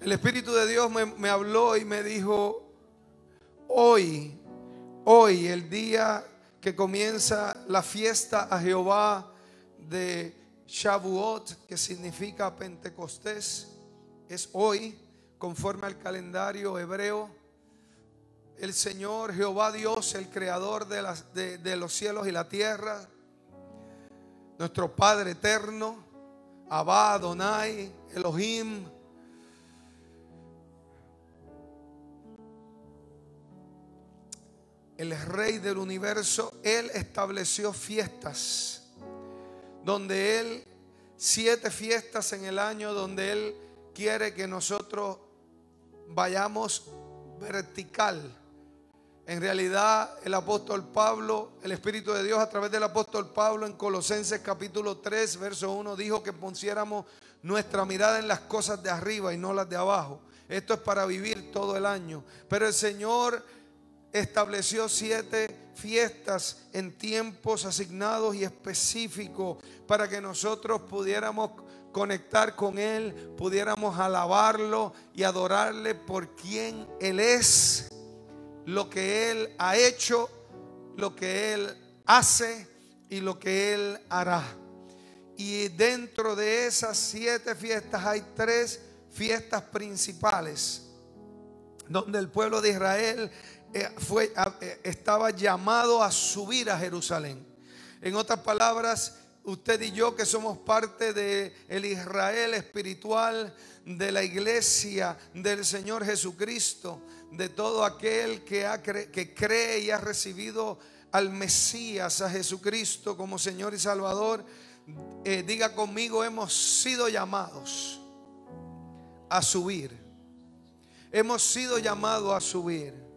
El Espíritu de Dios me, habló y me dijo, hoy, hoy, el día que comienza la fiesta a Jehová de Shavuot, que significa Pentecostés, es hoy, conforme al calendario hebreo. El Señor Jehová Dios, el creador de los cielos y la tierra, nuestro Padre eterno, Abba, Adonai, Elohim, el rey del universo, Él estableció fiestas, donde Él, siete fiestas en el año, donde Él quiere que nosotros vayamos vertical. En realidad, el apóstol Pablo, el Espíritu de Dios a través del apóstol Pablo en Colosenses capítulo 3, verso 1, dijo que pusiéramos nuestra mirada en las cosas de arriba y no las de abajo. Esto es para vivir todo el año. Pero el Señor estableció siete fiestas en tiempos asignados y específicos para que nosotros pudiéramos conectar con Él, pudiéramos alabarlo y adorarle por quien Él es, lo que Él ha hecho, lo que Él hace y lo que Él hará. Y dentro de esas siete fiestas hay tres fiestas principales, donde el pueblo de Israel fue, eh, estaba llamado a subir a Jerusalén. En otras palabras, usted y yo que somos parte del el Israel espiritual, de la iglesia del Señor Jesucristo, de todo aquel que, ha que cree y ha recibido al Mesías, a Jesucristo como Señor y Salvador, eh, diga conmigo, hemos sido llamados a subir. Hemos sido llamados a subir.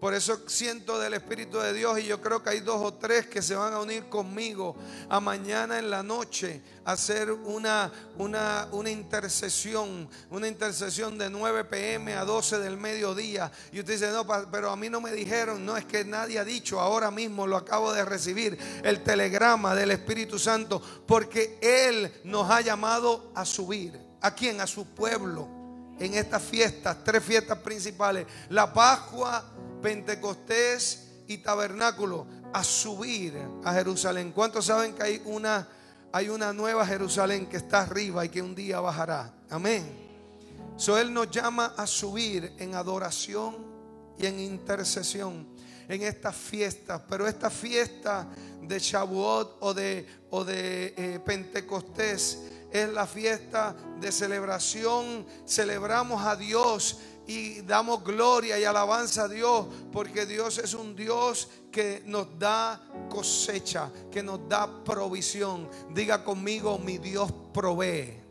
Por eso siento del Espíritu de Dios y yo creo que hay dos o tres que se van a unir conmigo a mañana en la noche a hacer una, una, una intercesión, una intercesión de 9 pm a 12 del mediodía. Y usted dice, no, pero a mí no me dijeron, no es que nadie ha dicho, ahora mismo lo acabo de recibir, el telegrama del Espíritu Santo, porque Él nos ha llamado a subir. ¿A quién? A su pueblo en estas fiestas, tres fiestas principales, la Pascua, Pentecostés y Tabernáculo, a subir a Jerusalén. ¿Cuántos saben que hay una, hay una nueva Jerusalén que está arriba y que un día bajará? Amén. So Él nos llama a subir en adoración y en intercesión en estas fiestas, pero esta fiesta de Shavuot o de, o de eh, Pentecostés es la fiesta de celebración. Celebramos a Dios y damos gloria y alabanza a Dios porque Dios es un Dios que nos da cosecha, que nos da provisión. Diga conmigo, mi Dios provee.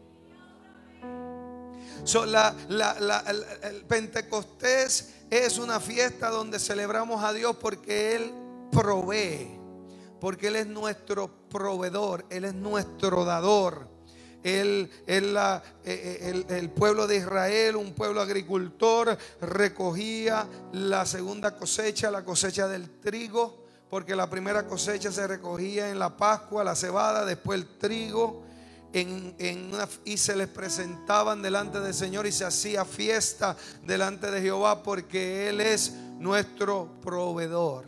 el Pentecostés es una fiesta donde celebramos a Dios porque Él provee, porque Él es nuestro proveedor, Él es nuestro dador. Eh, eh, el, pueblo de Israel, un pueblo agricultor, recogía la segunda cosecha, la cosecha del trigo, porque la primera cosecha se recogía en la Pascua, la cebada, después el trigo. y se les presentaban delante del Señor y se hacía fiesta delante de Jehová porque Él es nuestro proveedor.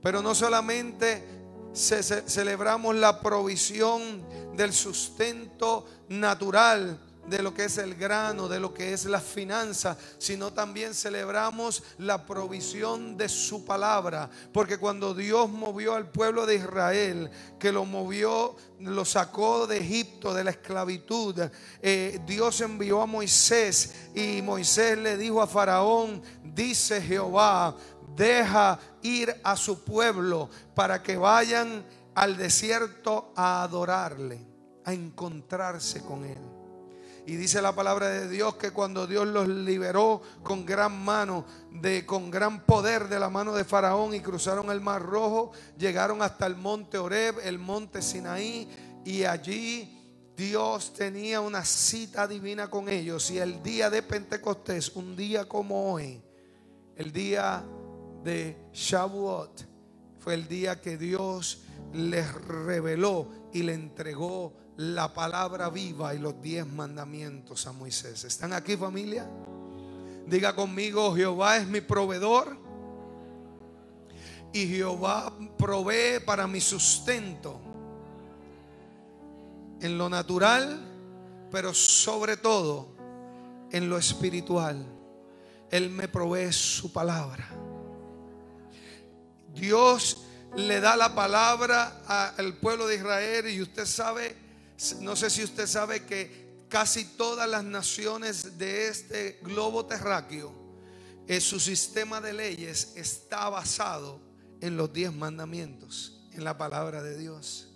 Pero no solamente celebramos la provisión del sustento natural de lo que es el grano, de lo que es la finanza, sino también celebramos la provisión de su palabra. Porque cuando Dios movió al pueblo de Israel, que lo movió, lo sacó de Egipto, de la esclavitud, eh, Dios envió a Moisés y Moisés le dijo a Faraón, dice Jehová, deja ir a su pueblo para que vayan al desierto a adorarle, a encontrarse con él. Y dice la palabra de Dios que cuando Dios los liberó con gran mano, de, con gran poder de la mano de Faraón y cruzaron el mar rojo, llegaron hasta el monte Oreb, el monte Sinaí, y allí Dios tenía una cita divina con ellos. Y el día de Pentecostés, un día como hoy, el día de Shavuot, fue el día que Dios les reveló y le entregó la palabra viva y los diez mandamientos a Moisés. ¿Están aquí familia? Diga conmigo, Jehová es mi proveedor y Jehová provee para mi sustento en lo natural, pero sobre todo en lo espiritual. Él me provee su palabra. Dios le da la palabra al pueblo de Israel y usted sabe no sé si usted sabe que casi todas las naciones de este globo terráqueo, en su sistema de leyes está basado en los diez mandamientos, en la palabra de Dios.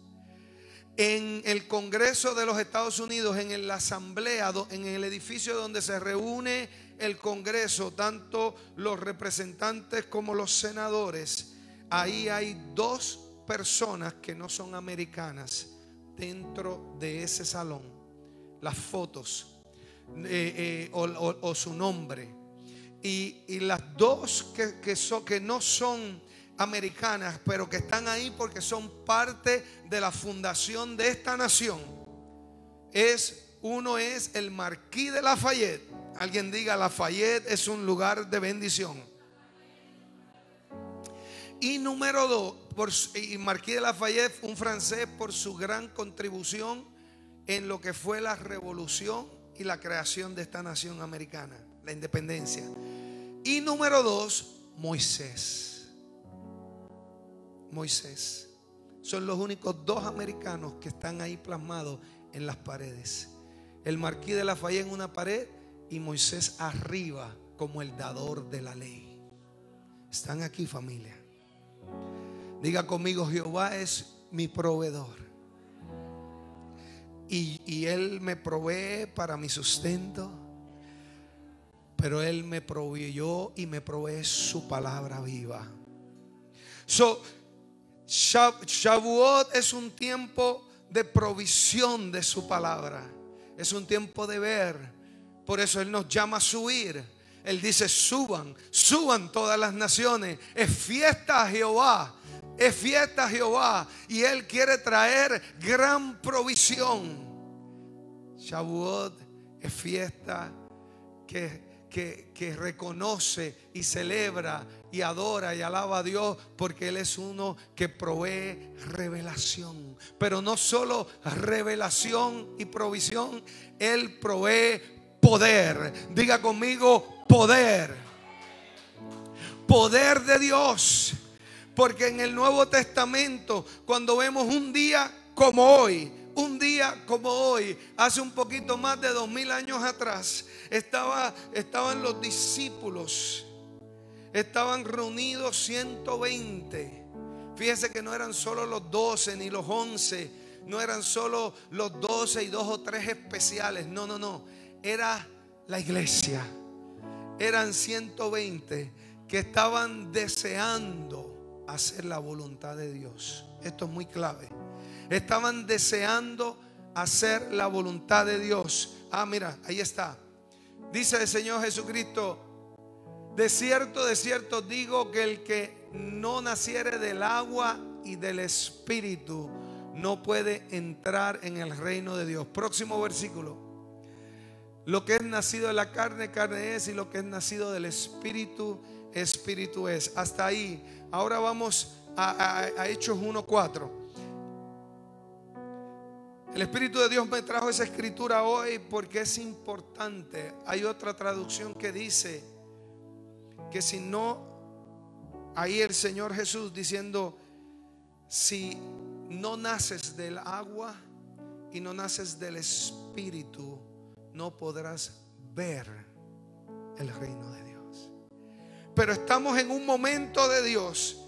En el Congreso de los Estados Unidos, en la asamblea, en el edificio donde se reúne el Congreso, tanto los representantes como los senadores, ahí hay dos personas que no son americanas dentro de ese salón las fotos eh, eh, o, su nombre. Y, las dos que, que, que no son americanas, pero que están ahí porque son parte de la fundación de esta nación, es uno es el Marquís de Lafayette. Alguien diga, Lafayette es un lugar de bendición. Y número dos, y Marquis de Lafayette, un francés, por su gran contribución en lo que fue la revolución y la creación de esta nación americana, la independencia. Y número dos, Moisés. Moisés. Son los únicos dos americanos que están ahí plasmados en las paredes. El Marquis de Lafayette en una pared y Moisés arriba como el dador de la ley. Están aquí familia. Diga conmigo, Jehová es mi proveedor. Y, Él me provee para mi sustento. Pero Él me proveyó y me provee su palabra viva. So, Shavuot es un tiempo de provisión de su palabra. Es un tiempo de ver. Por eso Él nos llama a subir. Él dice, suban, suban todas las naciones. Es fiesta a Jehová es fiesta Jehová y Él quiere traer gran provisión. Shavuot es fiesta que, que, reconoce y celebra y adora y alaba a Dios porque Él es uno que provee revelación. Pero no solo revelación y provisión, Él provee poder. Diga conmigo, poder. Poder de Dios porque en el Nuevo Testamento, cuando vemos un día como hoy, un día como hoy, hace un poquito más de dos mil años atrás, estaba, estaban los discípulos, estaban reunidos 120. Fíjese que no eran solo los 12 ni los 11, no eran solo los 12 y dos o tres especiales, no, no, no, era la iglesia. Eran 120 que estaban deseando hacer la voluntad de Dios. Esto es muy clave. Estaban deseando hacer la voluntad de Dios. Ah, mira, ahí está. Dice el Señor Jesucristo, de cierto, de cierto digo que el que no naciere del agua y del espíritu no puede entrar en el reino de Dios. Próximo versículo. Lo que es nacido de la carne, carne es, y lo que es nacido del espíritu, espíritu es. Hasta ahí Ahora vamos a, Hechos 1.4. El Espíritu de Dios me trajo esa escritura hoy porque es importante. Hay otra traducción que dice que si no, ahí el Señor Jesús diciendo, si no naces del agua y no naces del Espíritu, no podrás ver el reino de Dios. Pero estamos en un momento de Dios,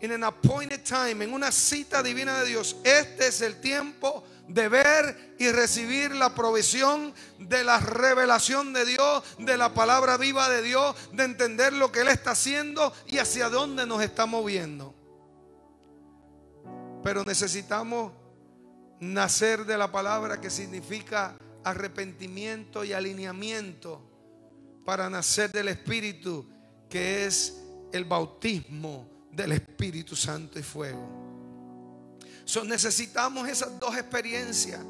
en an appointed time, en una cita divina de Dios. Este es el tiempo de ver y recibir la provisión de la revelación de Dios, de la palabra viva de Dios, de entender lo que Él está haciendo y hacia dónde nos está moviendo. Pero necesitamos nacer de la palabra que significa arrepentimiento y alineamiento para nacer del Espíritu que es el bautismo del Espíritu Santo y fuego. So, necesitamos esas dos experiencias.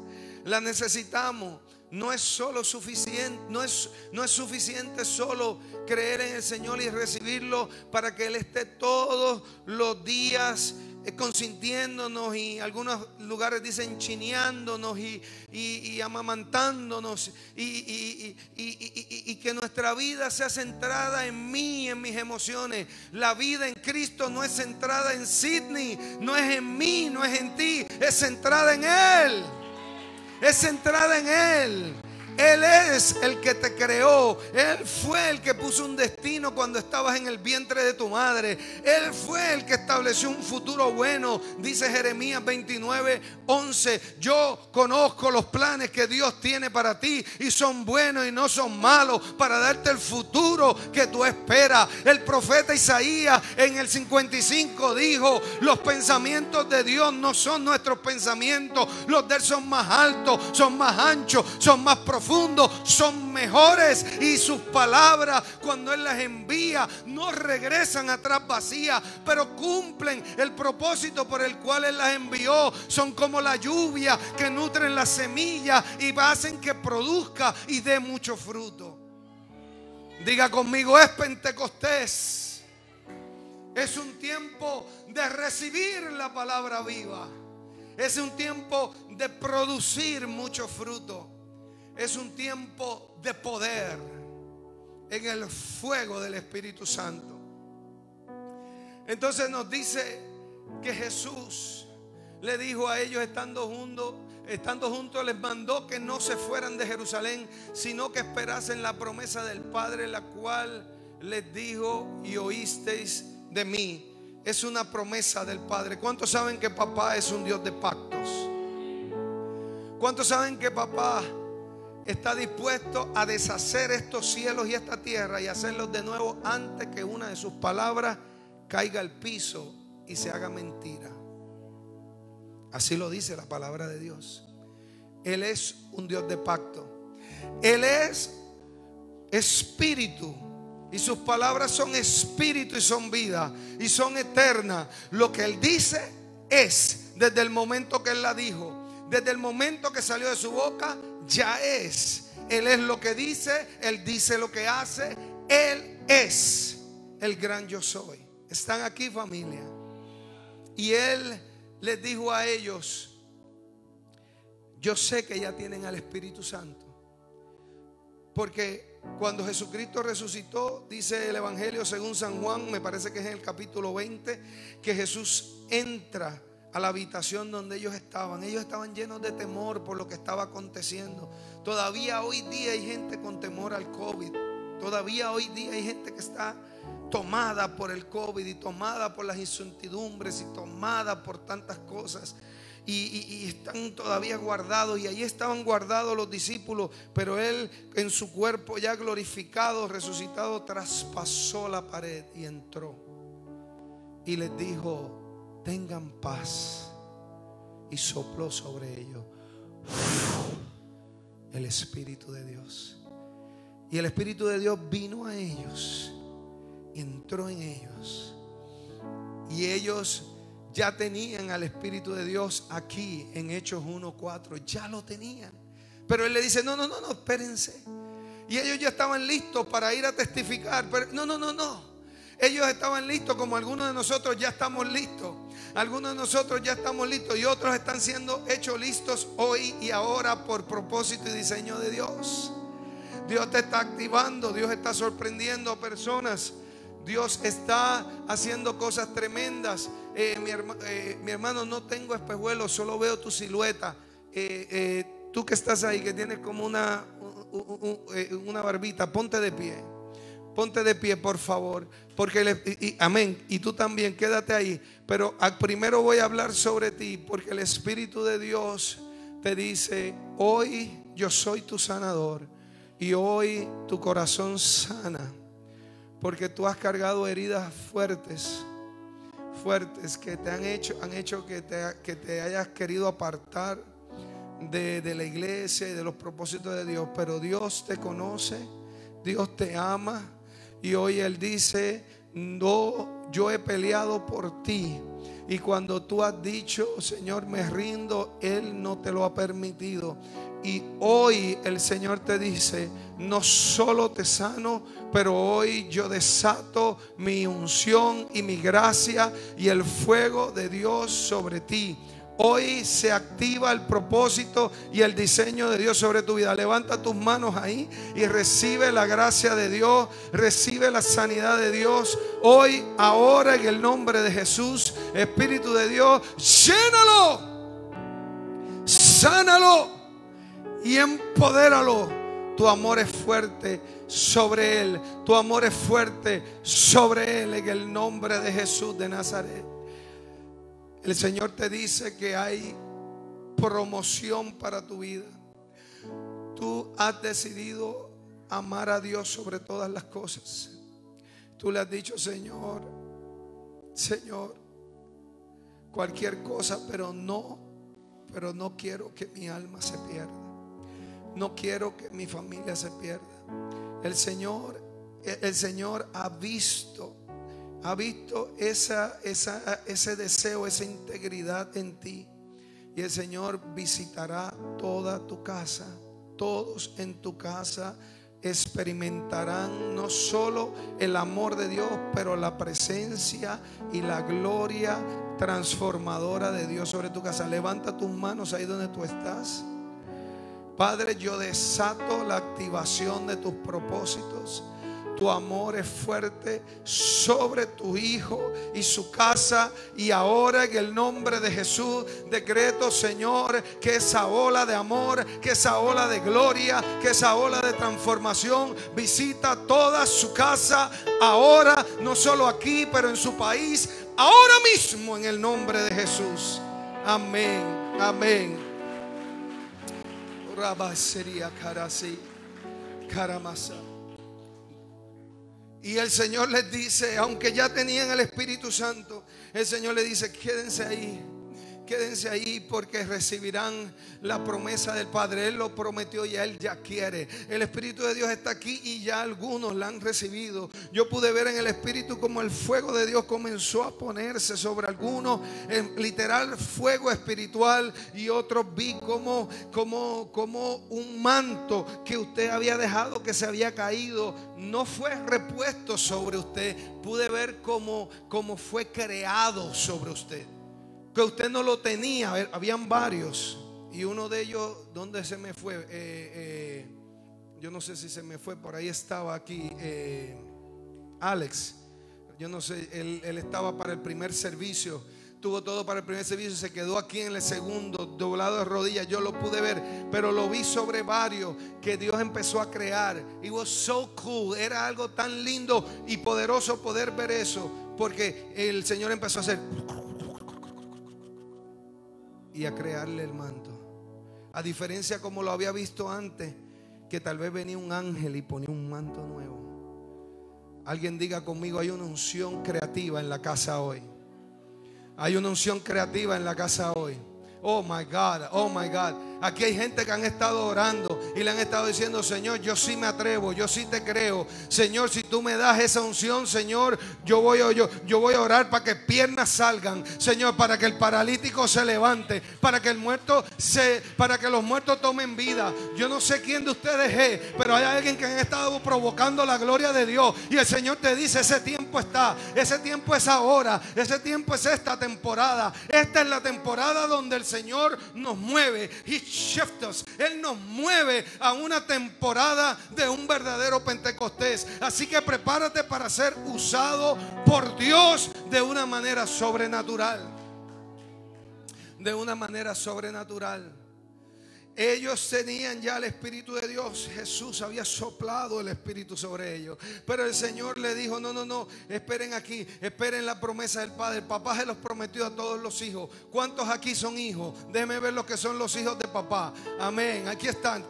la necesitamos. No es solo suficiente, no es, no es suficiente solo creer en el Señor y recibirlo para que Él esté todos los días consintiéndonos y algunos lugares dicen chineándonos y, y, amamantándonos y, y, que nuestra vida sea centrada en mí, en mis emociones. La vida en Cristo no es centrada en Sidney, no es en mí, no es en ti, es centrada en Él. Es centrada en Él. Él es el que te creó. Él fue el que puso un destino cuando estabas en el vientre de tu madre. Él fue el que estableció un futuro bueno. Dice Jeremías 29, 11. Yo conozco los planes que Dios tiene para ti y son buenos y no son malos para darte el futuro que tú esperas. El profeta Isaías en el 55 dijo, los pensamientos de Dios no son nuestros pensamientos. Los de Él son más altos, son más anchos, son más profundos son mejores y sus palabras cuando Él las envía no regresan atrás vacías, pero cumplen el propósito por el cual Él las envió. Son como la lluvia que nutren la semilla y hacen que produzca y dé mucho fruto. Diga conmigo, es Pentecostés. Es un tiempo de recibir la palabra viva. Es un tiempo de producir mucho fruto es un tiempo de poder en el fuego del Espíritu Santo. Entonces nos dice que Jesús le dijo a ellos estando juntos, estando juntos les mandó que no se fueran de Jerusalén, sino que esperasen la promesa del Padre, la cual les dijo y oísteis de mí. Es una promesa del Padre. ¿Cuántos saben que papá es un Dios de pactos? ¿Cuántos saben que papá está dispuesto a deshacer estos cielos y esta tierra y hacerlos de nuevo antes que una de sus palabras caiga al piso y se haga mentira. Así lo dice la palabra de Dios. Él es un Dios de pacto. Él es espíritu. Y sus palabras son espíritu y son vida. Y son eternas. Lo que Él dice es desde el momento que Él la dijo. Desde el momento que salió de su boca ya es. Él es lo que dice, Él dice lo que hace, Él es el gran yo soy. Están aquí familia. Y Él les dijo a ellos, yo sé que ya tienen al Espíritu Santo. Porque cuando Jesucristo resucitó, dice el Evangelio según San Juan, me parece que es en el capítulo 20, que Jesús entra a la habitación donde ellos estaban. Ellos estaban llenos de temor por lo que estaba aconteciendo. Todavía hoy día hay gente con temor al COVID. Todavía hoy día hay gente que está tomada por el COVID y tomada por las incertidumbres y tomada por tantas cosas. Y, están todavía guardados. Y ahí estaban guardados los discípulos. Pero Él en su cuerpo ya glorificado, resucitado, traspasó la pared y entró. Y les dijo, tengan paz. Y sopló sobre ellos el Espíritu de Dios. Y el Espíritu de Dios vino a ellos y entró en ellos. Y ellos ya tenían al Espíritu de Dios aquí en Hechos 1.4. Ya lo tenían. Pero Él le dice, no, no, no, no, espérense. Y ellos ya estaban listos para ir a testificar. Pero no, no, no, no. Ellos estaban listos como algunos de nosotros ya estamos listos. Algunos de nosotros ya estamos listos y otros están siendo hechos listos hoy y ahora por propósito y diseño de Dios. Dios te está activando, Dios está sorprendiendo a personas. Dios está haciendo cosas tremendas. Eh, eh, mi, hermano, no tengo espejuelos, solo veo tu silueta. Eh, tú que estás ahí, que tienes como una, una barbita, ponte de pie. Ponte de pie, por favor. Porque amén. Y tú también, quédate ahí. Pero primero voy a hablar sobre ti. Porque el Espíritu de Dios te dice: Hoy yo soy tu sanador. Y hoy tu corazón sana. Porque tú has cargado heridas fuertes. Fuertes que te han hecho, han hecho que te, que te hayas querido apartar de, de la iglesia y de los propósitos de Dios. Pero Dios te conoce. Dios te ama y hoy Él dice, no, yo he peleado por ti Y cuando tú has dicho, Señor, me rindo, Él no te lo ha permitido. Y hoy el Señor te dice, no solo te sano, pero hoy yo desato mi unción y mi gracia y el fuego de Dios sobre ti. Hoy se activa el propósito y el diseño de Dios sobre tu vida. Levanta tus manos ahí y recibe la gracia de Dios, recibe la sanidad de Dios. Hoy, ahora, en el nombre de Jesús, Espíritu de Dios, llénalo, sánalo y empodéralo. Tu amor es fuerte sobre él. Tu amor es fuerte sobre él en el nombre de Jesús de Nazaret. El Señor te dice que hay promoción para tu vida. Tú has decidido amar a Dios sobre todas las cosas. Tú le has dicho, Señor, Señor, cualquier cosa, pero no, pero no quiero que mi alma se pierda. No quiero que mi familia se pierda. El Señor, el Señor ha visto ha visto esa, ese deseo, esa integridad en ti. Y el Señor visitará toda tu casa. Todos en tu casa experimentarán no solo el amor de Dios, pero la presencia y la gloria transformadora de Dios sobre tu casa. Levanta tus manos ahí donde tú estás. Padre, yo desato la activación de tus propósitos tu amor es fuerte sobre tu hijo y su casa. Y ahora en el nombre de Jesús decreto, Señor, que esa ola de amor, que esa ola de gloria, que esa ola de transformación visita toda su casa. Ahora, no solo aquí, pero en su país. Ahora mismo en el nombre de Jesús. Amén. Amén. sería Caramasa. Y el Señor les dice, aunque ya tenían el Espíritu Santo, el Señor les dice, quédense ahí. Quédense ahí porque recibirán la promesa del Padre. Él lo prometió y Él ya quiere. El Espíritu de Dios está aquí y ya algunos la han recibido. Yo pude ver en el Espíritu como el fuego de Dios comenzó a ponerse sobre algunos. En literal fuego espiritual. Y otros vi como, como, como un manto que usted había dejado que se había caído. No fue repuesto sobre usted. Pude ver cómo, cómo fue creado sobre usted que usted no lo tenía. Habían varios. Y uno de ellos, ¿dónde se me fue? Eh, eh, yo no sé si se me fue, por ahí estaba aquí eh, Alex. Yo no sé, él, él, estaba para el primer servicio. Tuvo todo para el primer servicio, se quedó aquí en el segundo, doblado de rodillas. Yo lo pude ver, pero lo vi sobre varios que Dios empezó a crear. It was so cool. Era algo tan lindo y poderoso poder ver eso, porque el Señor empezó a hacer y a crearle el manto. A diferencia como lo había visto antes, que tal vez venía un ángel y ponía un manto nuevo. Alguien diga conmigo, hay una unción creativa en la casa hoy. Hay una unción creativa en la casa hoy. Oh my God, oh my God. Aquí hay gente que han estado orando y le han estado diciendo, Señor, yo sí me atrevo, yo sí te creo. Señor, si tú me das esa unción, Señor, yo voy, a, yo, yo voy a orar para que piernas salgan. Señor, para que el paralítico se levante, para que el muerto se, para que los muertos tomen vida. Yo no sé quién de ustedes es, pero hay alguien que han estado provocando la gloria de Dios. Y el Señor te dice, ese tiempo está, ese tiempo es ahora, ese tiempo es esta temporada. Esta es la temporada donde el Señor nos mueve. Él nos mueve a una temporada de un verdadero Pentecostés. Así que prepárate para ser usado por Dios de una manera sobrenatural. De una manera sobrenatural. Ellos tenían ya el Espíritu de Dios. Jesús había soplado el Espíritu sobre ellos. Pero el Señor le dijo, no, no, no, esperen aquí, esperen la promesa del Padre. Papá se los prometió a todos los hijos. ¿Cuántos aquí son hijos? Déjenme ver los que son los hijos de papá. Amén. Aquí están.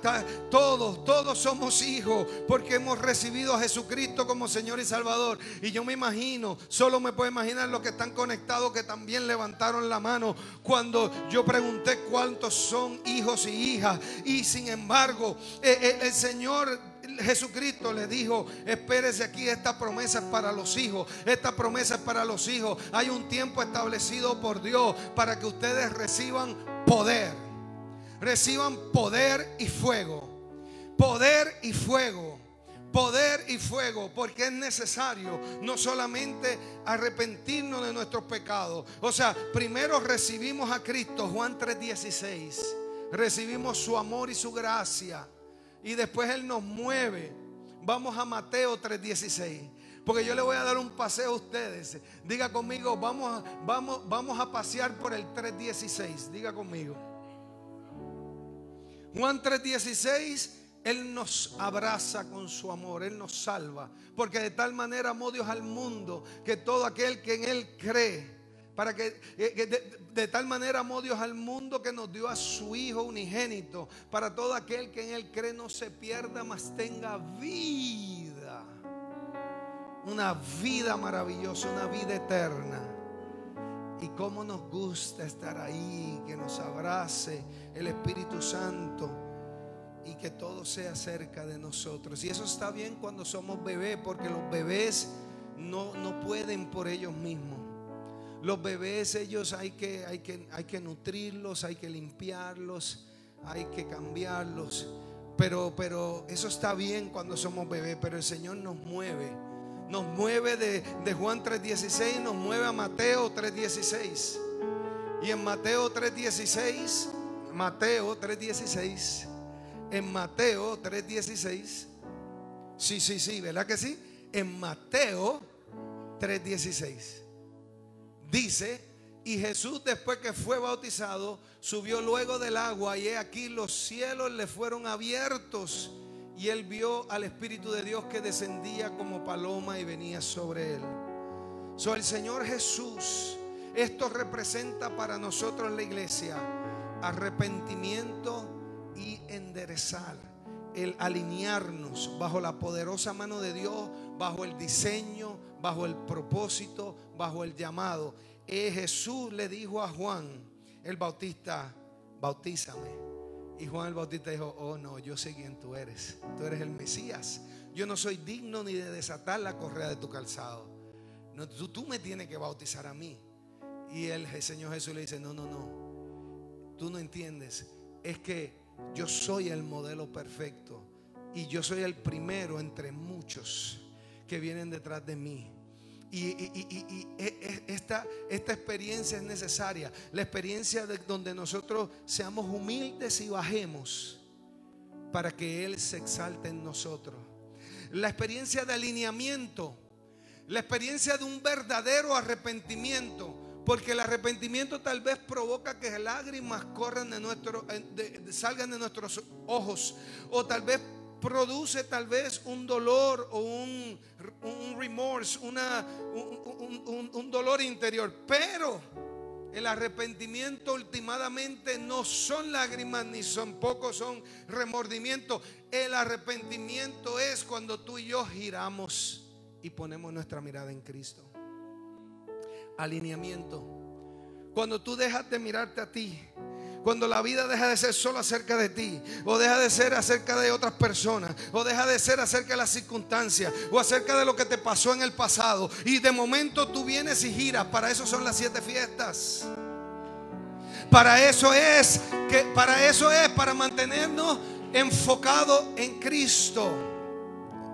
Todos, todos somos hijos porque hemos recibido a Jesucristo como Señor y Salvador. Y yo me imagino, solo me puedo imaginar los que están conectados que también levantaron la mano cuando yo pregunté cuántos son hijos y hijas y sin embargo, eh, eh, el Señor Jesucristo le dijo, espérese aquí, esta promesa es para los hijos, esta promesa es para los hijos. Hay un tiempo establecido por Dios para que ustedes reciban poder, reciban poder y fuego, poder y fuego poder y fuego, porque es necesario no solamente arrepentirnos de nuestros pecados. O sea, primero recibimos a Cristo, Juan 3:16, recibimos su amor y su gracia, y después Él nos mueve. Vamos a Mateo 3:16. Porque yo le voy a dar un paseo a ustedes. Diga conmigo, vamos vamos, vamos a pasear por el 3.16. Diga conmigo. Juan 3.16 él nos abraza con su amor, Él nos salva. Porque de tal manera amó Dios al mundo que todo aquel que en Él cree, para que, de, tal manera amó Dios al mundo que nos dio a su Hijo unigénito, para todo aquel que en Él cree no se pierda, mas tenga vida. Una vida maravillosa, una vida eterna. Y cómo nos gusta estar ahí, que nos abrace el Espíritu Santo y que todo sea cerca de nosotros. Y eso está bien cuando somos bebés, porque los bebés no, no pueden por ellos mismos. Los bebés, ellos hay que, hay, que, hay que nutrirlos, hay que limpiarlos, hay que cambiarlos. Pero, pero eso está bien cuando somos bebés, pero el Señor nos mueve. Nos mueve de, de Juan 3.16, nos mueve a Mateo 3.16. Y en Mateo 3.16, Mateo 3.16 en Mateo 3:16. Sí, sí, sí, ¿verdad que sí? En Mateo 3:16. Dice, y Jesús después que fue bautizado, subió luego del agua y he aquí los cielos le fueron abiertos y él vio al Espíritu de Dios que descendía como paloma y venía sobre él. So, el Señor Jesús, esto representa para nosotros la iglesia arrepentimiento y enderezar, el alinearnos bajo la poderosa mano de Dios, bajo el diseño, bajo el propósito, bajo el llamado. Eh, Jesús le dijo a Juan el Bautista, bautízame. Y Juan el Bautista dijo, oh no, yo sé quién tú eres. Tú eres el Mesías. Yo no soy digno ni de desatar la correa de tu calzado. No, tú, tú me tienes que bautizar a mí. Y el Señor Jesús le dice, no, no, no. Tú no entiendes. Es que yo soy el modelo perfecto y yo soy el primero entre muchos que vienen detrás de mí. Y, e, e, esta, experiencia es necesaria. La experiencia de donde nosotros seamos humildes y bajemos para que Él se exalte en nosotros. La experiencia de alineamiento. La experiencia de un verdadero arrepentimiento porque el arrepentimiento tal vez provoca que lágrimas corran de nuestro, salgan de nuestros ojos. O tal vez produce tal vez un dolor o un, un remorse, una, un, un dolor interior. Pero el arrepentimiento últimamente no son lágrimas ni son pocos, son remordimientos. El arrepentimiento es cuando tú y yo giramos y ponemos nuestra mirada en Cristo alineamiento. Cuando tú dejas de mirarte a ti, cuando la vida deja de ser solo acerca de ti, o deja de ser acerca de otras personas, o deja de ser acerca de las circunstancias, o acerca de lo que te pasó en el pasado, y de momento tú vienes y giras, para eso son las siete fiestas. Para eso es que para eso es para mantenernos enfocados en Cristo,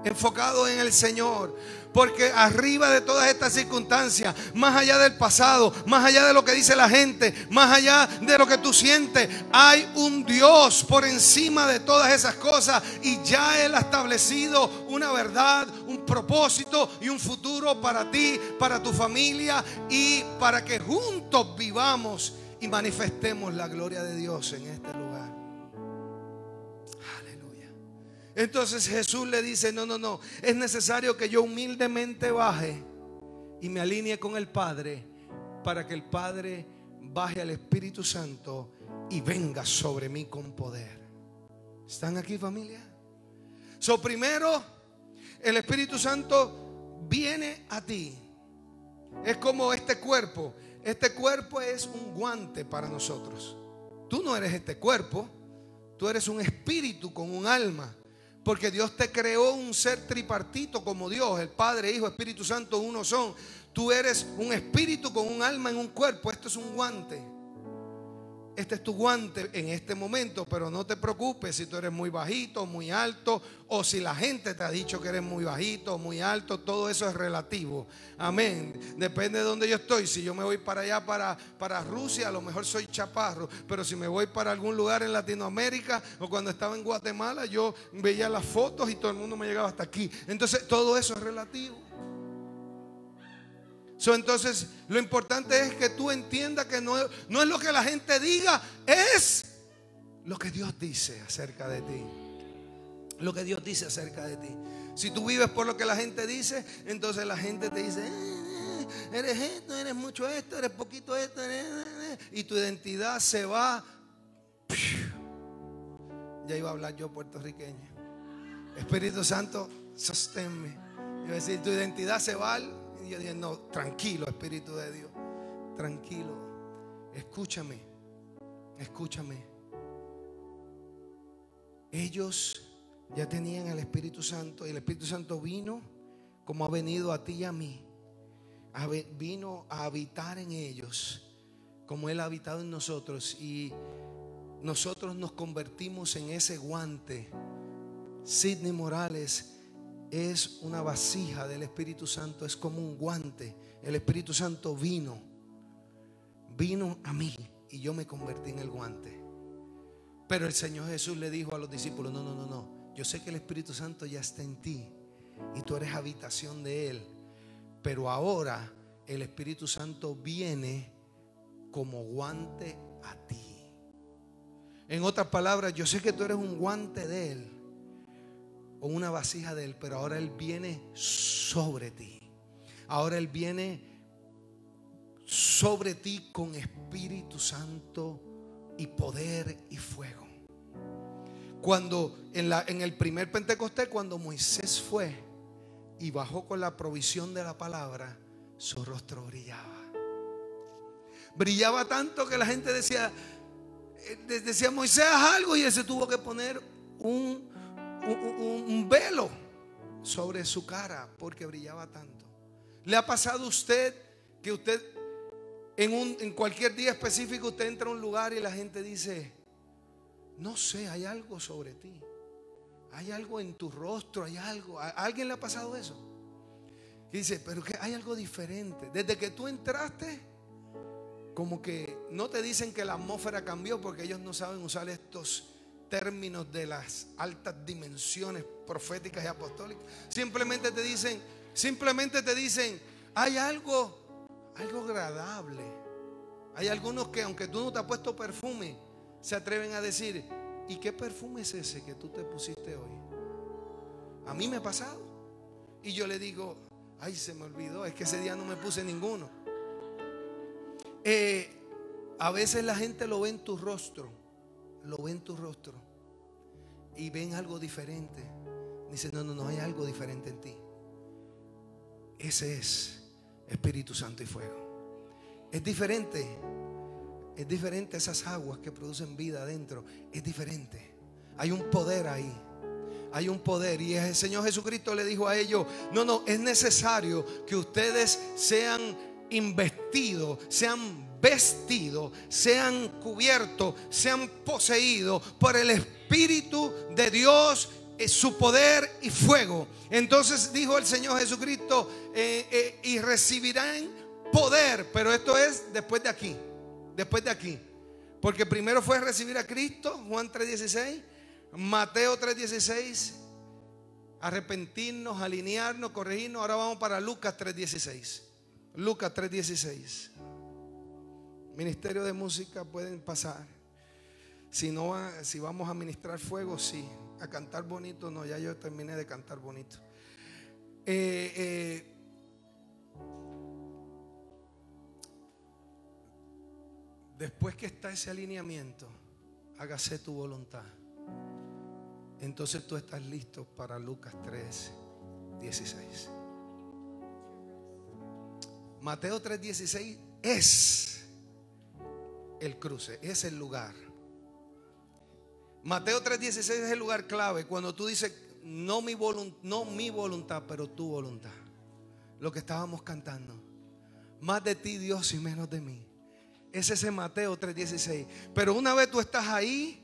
enfocado en el Señor. Porque arriba de todas estas circunstancias, más allá del pasado, más allá de lo que dice la gente, más allá de lo que tú sientes, hay un Dios por encima de todas esas cosas y ya Él ha establecido una verdad, un propósito y un futuro para ti, para tu familia y para que juntos vivamos y manifestemos la gloria de Dios en este lugar. Entonces Jesús le dice, no, no, no, es necesario que yo humildemente baje y me alinee con el Padre para que el Padre baje al Espíritu Santo y venga sobre mí con poder. ¿Están aquí familia? So primero, el Espíritu Santo viene a ti. Es como este cuerpo. Este cuerpo es un guante para nosotros. Tú no eres este cuerpo, tú eres un espíritu con un alma. Porque Dios te creó un ser tripartito como Dios, el Padre, Hijo, Espíritu Santo, uno son. Tú eres un espíritu con un alma en un cuerpo. Esto es un guante este es tu guante en este momento, pero no te preocupes si tú eres muy bajito, muy alto, o si la gente te ha dicho que eres muy bajito, muy alto, todo eso es relativo. Amén. Depende de donde yo estoy. Si yo me voy para allá, para, para Rusia, a lo mejor soy chaparro, pero si me voy para algún lugar en Latinoamérica o cuando estaba en Guatemala, yo veía las fotos y todo el mundo me llegaba hasta aquí. Entonces, todo eso es relativo entonces, lo importante es que tú entiendas que no, no es lo que la gente diga, es lo que Dios dice acerca de ti. Lo que Dios dice acerca de ti. Si tú vives por lo que la gente dice, entonces la gente te dice, eh, eres esto, eres mucho esto, eres poquito esto, y tu identidad se va. Ya iba a hablar yo puertorriqueño. Espíritu Santo, sosténme. A decir, tu identidad se va y tranquilo, Espíritu de Dios. Tranquilo. Escúchame. Escúchame. Ellos ya tenían el Espíritu Santo y el Espíritu Santo vino como ha venido a ti y a mí. Vino a habitar en ellos como Él ha habitado en nosotros y nosotros nos convertimos en ese guante. Sidney Morales es una vasija del Espíritu Santo, es como un guante. El Espíritu Santo vino, vino a mí y yo me convertí en el guante. Pero el Señor Jesús le dijo a los discípulos, no, no, no, no, yo sé que el Espíritu Santo ya está en ti y tú eres habitación de Él, pero ahora el Espíritu Santo viene como guante a ti. En otras palabras, yo sé que tú eres un guante de Él o una vasija de Él, pero ahora Él viene sobre ti. Ahora Él viene sobre ti con Espíritu Santo y poder y fuego. Cuando en, la, en el primer Pentecostés, cuando Moisés fue y bajó con la provisión de la palabra, su rostro brillaba. Brillaba tanto que la gente decía, eh, decía Moisés algo y él se tuvo que poner un un, velo sobre su cara porque brillaba tanto. ¿Le ha pasado a usted que usted en, un, en cualquier día específico usted entra a un lugar y la gente dice, no sé, hay algo sobre ti? Hay algo en tu rostro, hay algo. ¿A alguien le ha pasado eso? Dice, pero que hay algo diferente. Desde que tú entraste, como que no te dicen que la atmósfera cambió porque ellos no saben usar estos términos de las altas dimensiones proféticas y apostólicas. Simplemente te dicen, simplemente te dicen, hay algo, algo agradable. Hay algunos que aunque tú no te has puesto perfume, se atreven a decir, ¿y qué perfume es ese que tú te pusiste hoy? A mí me ha pasado. Y yo le digo, ay, se me olvidó, es que ese día no me puse ninguno. Eh, a veces la gente lo ve en tu rostro lo ve en tu rostro y ven algo diferente, dice, no, no, no, hay algo diferente en ti. Ese es Espíritu Santo y fuego. Es diferente, es diferente esas aguas que producen vida adentro, es diferente. Hay un poder ahí. Hay un poder y el Señor Jesucristo le dijo a ellos, no, no, es necesario que ustedes sean investidos, sean vestidos, sean cubiertos, sean poseídos por el Espíritu de Dios, eh, su poder y fuego. Entonces dijo el Señor Jesucristo, eh, eh, y recibirán poder, pero esto es después de aquí, después de aquí. Porque primero fue recibir a Cristo, Juan 3:16, Mateo 3:16, arrepentirnos, alinearnos, corregirnos. Ahora vamos para Lucas 3:16. Lucas 3:16. Ministerio de música pueden pasar. Si no, si vamos a ministrar fuego, sí. A cantar bonito, no, ya yo terminé de cantar bonito. Eh, eh, después que está ese alineamiento, hágase tu voluntad. Entonces tú estás listo para Lucas 3, 16. Mateo 3, 16 es el cruce, es el lugar. Mateo 3:16 es el lugar clave. Cuando tú dices, no mi, no mi voluntad, pero tu voluntad. Lo que estábamos cantando. Más de ti, Dios, y menos de mí. Es ese Mateo 3:16. Pero una vez tú estás ahí,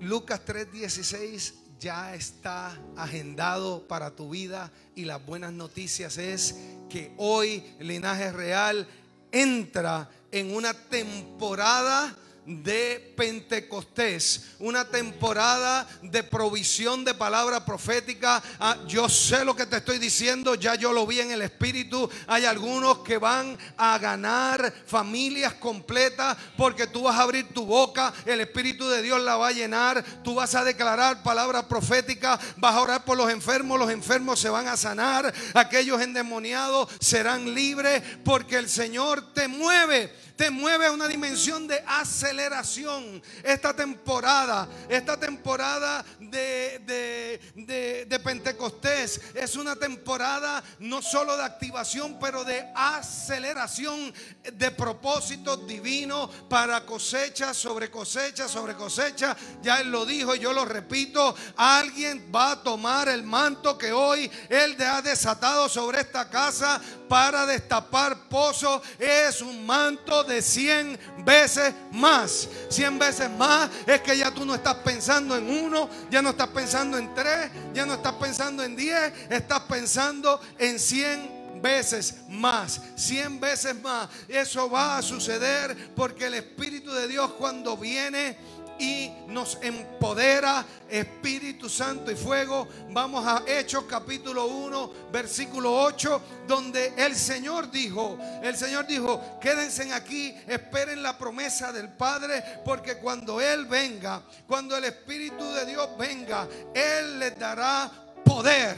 Lucas 3:16 ya está agendado para tu vida y las buenas noticias es que hoy el linaje real entra en una temporada de Pentecostés, una temporada de provisión de palabra profética. Ah, yo sé lo que te estoy diciendo, ya yo lo vi en el Espíritu. Hay algunos que van a ganar familias completas porque tú vas a abrir tu boca, el Espíritu de Dios la va a llenar, tú vas a declarar palabra profética, vas a orar por los enfermos, los enfermos se van a sanar, aquellos endemoniados serán libres porque el Señor te mueve te mueve a una dimensión de aceleración. Esta temporada, esta temporada de, de, Pentecostés es una temporada no solo de activación, pero de aceleración de propósitos divinos para cosecha sobre cosecha sobre cosecha. Ya Él lo dijo y yo lo repito, alguien va a tomar el manto que hoy Él ha desatado sobre esta casa para destapar pozos. Es un manto de 100 veces más. 100 veces más es que ya tú no estás pensando en uno, ya no estás pensando en tres, ya no estás pensando en 10, estás pensando en 100 veces más, 100 veces más. Eso va a suceder porque el Espíritu de Dios cuando viene y nos empodera Espíritu Santo y fuego. Vamos a Hechos capítulo 1, versículo 8, donde el Señor dijo, el Señor dijo, quédense aquí, esperen la promesa del Padre, porque cuando Él venga, cuando el Espíritu de Dios venga, Él les dará poder.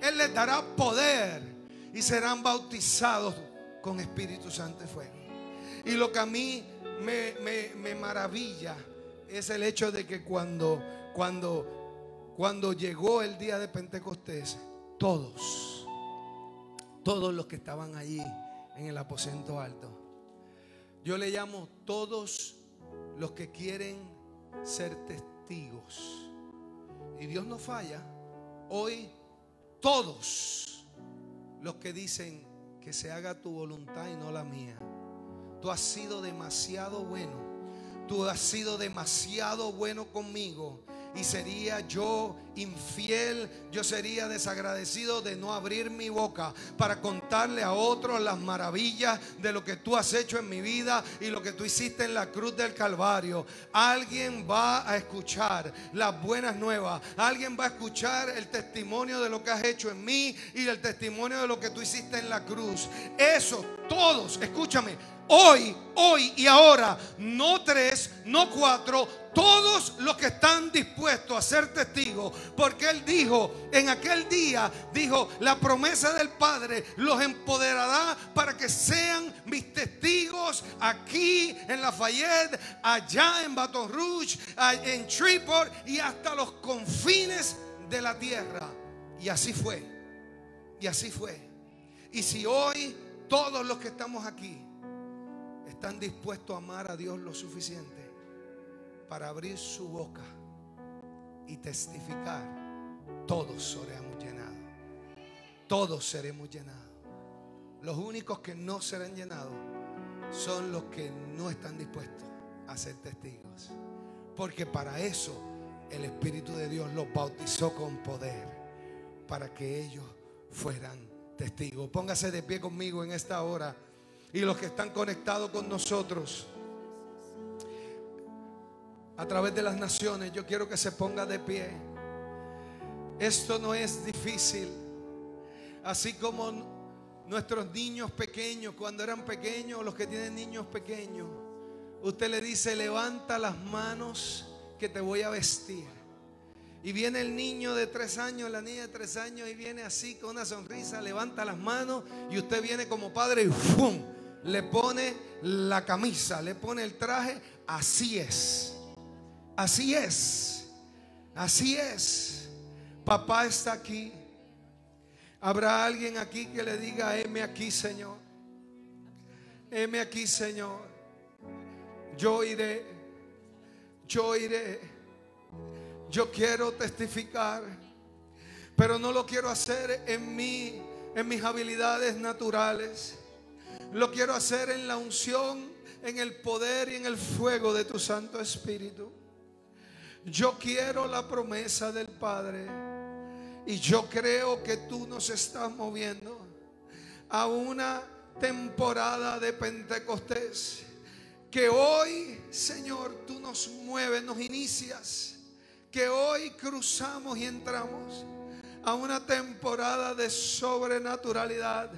Él les dará poder y serán bautizados con Espíritu Santo y fuego. Y lo que a mí me, maravilla es el hecho de que cuando, cuando, cuando llegó el día de Pentecostés, todos, todos los que estaban allí en el aposento alto, yo le llamo todos los que quieren ser testigos. Y Dios no falla. Hoy todos los que dicen que se haga tu voluntad y no la mía Tú has sido demasiado bueno. Tú has sido demasiado bueno conmigo. Y sería yo infiel, yo sería desagradecido de no abrir mi boca para contarle a otros las maravillas de lo que tú has hecho en mi vida y lo que tú hiciste en la cruz del Calvario. Alguien va a escuchar las buenas nuevas. Alguien va a escuchar el testimonio de lo que has hecho en mí y el testimonio de lo que tú hiciste en la cruz. Eso, todos, escúchame, hoy, hoy y ahora, no tres, no cuatro, todos los que están dispuestos a ser testigos, porque Él dijo, en aquel día, dijo, la promesa del Padre los empoderará para que sean mis testigos aquí en Lafayette, allá en Baton Rouge, en Triport y hasta los confines de la tierra. Y así fue, y así fue. Y si hoy todos los que estamos aquí, están dispuestos a amar a Dios lo suficiente para abrir su boca y testificar, todos seremos llenados. Todos seremos llenados. Los únicos que no serán llenados son los que no están dispuestos a ser testigos. Porque para eso el Espíritu de Dios los bautizó con poder, para que ellos fueran testigos. Póngase de pie conmigo en esta hora y los que están conectados con nosotros a través de las naciones, yo quiero que se ponga de pie. Esto no es difícil. Así como nuestros niños pequeños, cuando eran pequeños, los que tienen niños pequeños, usted le dice, levanta las manos que te voy a vestir. Y viene el niño de tres años, la niña de tres años, y viene así con una sonrisa, levanta las manos y usted viene como padre y ¡fum! le pone la camisa, le pone el traje. Así es. Así es. Así es. Papá está aquí. Habrá alguien aquí que le diga, heme aquí, Señor. Heme aquí, Señor. Yo iré. Yo iré. Yo quiero testificar, pero no lo quiero hacer en mí, en mis habilidades naturales. Lo quiero hacer en la unción, en el poder y en el fuego de tu Santo Espíritu. Yo quiero la promesa del Padre. Y yo creo que tú nos estás moviendo a una temporada de Pentecostés. Que hoy, Señor, tú nos mueves, nos inicias. Que hoy cruzamos y entramos a una temporada de sobrenaturalidad